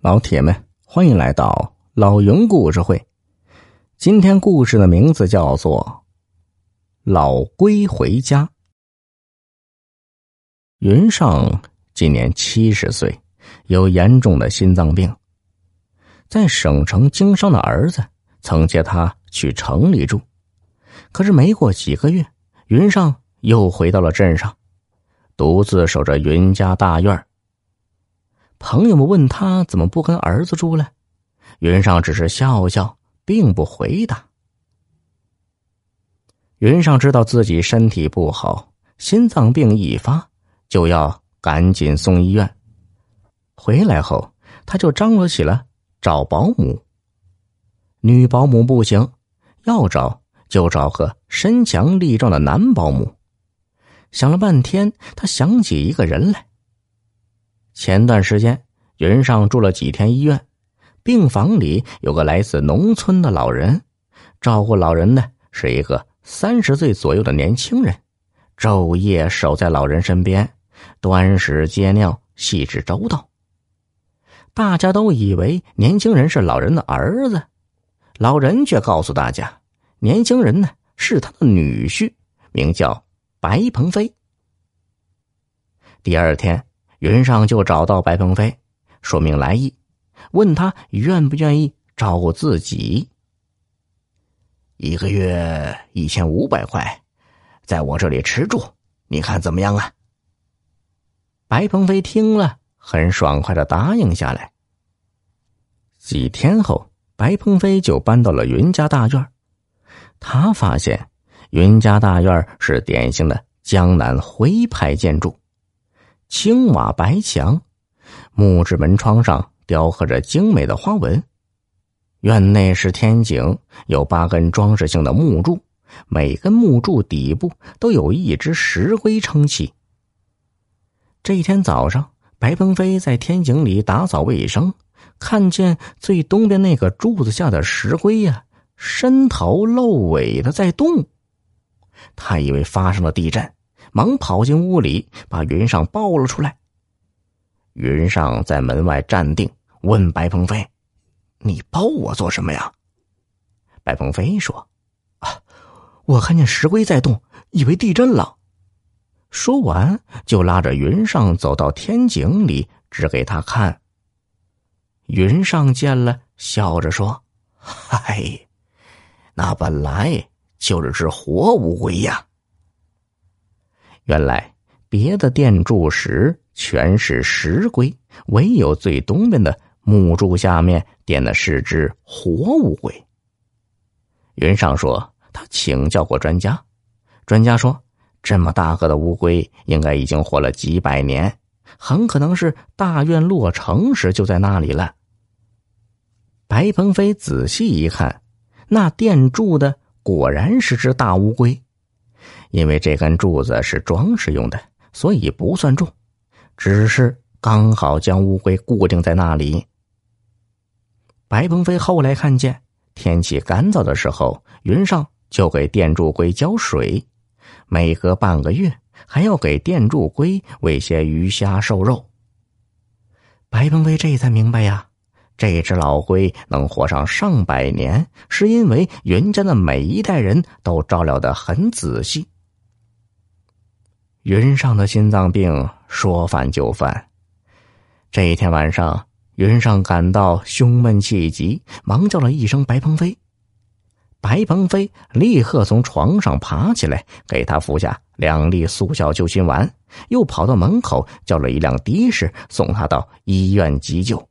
老铁们，欢迎来到老云故事会。今天故事的名字叫做《老龟回家》。云上今年七十岁，有严重的心脏病。在省城经商的儿子曾接他去城里住，可是没过几个月，云上又回到了镇上，独自守着云家大院朋友们问他怎么不跟儿子住了，云上只是笑笑，并不回答。云上知道自己身体不好，心脏病一发就要赶紧送医院。回来后，他就张罗起了找保姆。女保姆不行，要找就找个身强力壮的男保姆。想了半天，他想起一个人来。前段时间，云上住了几天医院，病房里有个来自农村的老人，照顾老人的是一个三十岁左右的年轻人，昼夜守在老人身边，端屎接尿，细致周到。大家都以为年轻人是老人的儿子，老人却告诉大家，年轻人呢是他的女婿，名叫白鹏飞。第二天。云上就找到白鹏飞，说明来意，问他愿不愿意照顾自己。一个月一千五百块，在我这里吃住，你看怎么样啊？白鹏飞听了，很爽快的答应下来。几天后，白鹏飞就搬到了云家大院。他发现，云家大院是典型的江南徽派建筑。青瓦白墙，木质门窗上雕刻着精美的花纹。院内是天井，有八根装饰性的木柱，每根木柱底部都有一只石龟撑起。这一天早上，白鹏飞在天井里打扫卫生，看见最东边那个柱子下的石龟呀，伸头露尾的在动，他以为发生了地震。忙跑进屋里，把云上抱了出来。云上在门外站定，问白鹏飞：“你抱我做什么呀？”白鹏飞说：“啊，我看见石龟在动，以为地震了。”说完，就拉着云上走到天井里，指给他看。云上见了，笑着说：“嗨，那本来就是只活乌龟呀。”原来别的殿柱石全是石龟，唯有最东边的木柱下面点的是只活乌龟。云上说他请教过专家，专家说这么大个的乌龟应该已经活了几百年，很可能是大院落成时就在那里了。白鹏飞仔细一看，那殿柱的果然是只大乌龟。因为这根柱子是装饰用的，所以不算重，只是刚好将乌龟固定在那里。白鹏飞后来看见，天气干燥的时候，云上就给电柱龟浇水，每隔半个月还要给电柱龟喂些鱼虾瘦肉。白鹏飞这才明白呀，这只老龟能活上上百年，是因为云家的每一代人都照料的很仔细。云上的心脏病说犯就犯。这一天晚上，云上感到胸闷气急，忙叫了一声“白鹏飞”。白鹏飞立刻从床上爬起来，给他服下两粒速效救心丸，又跑到门口叫了一辆的士送他到医院急救。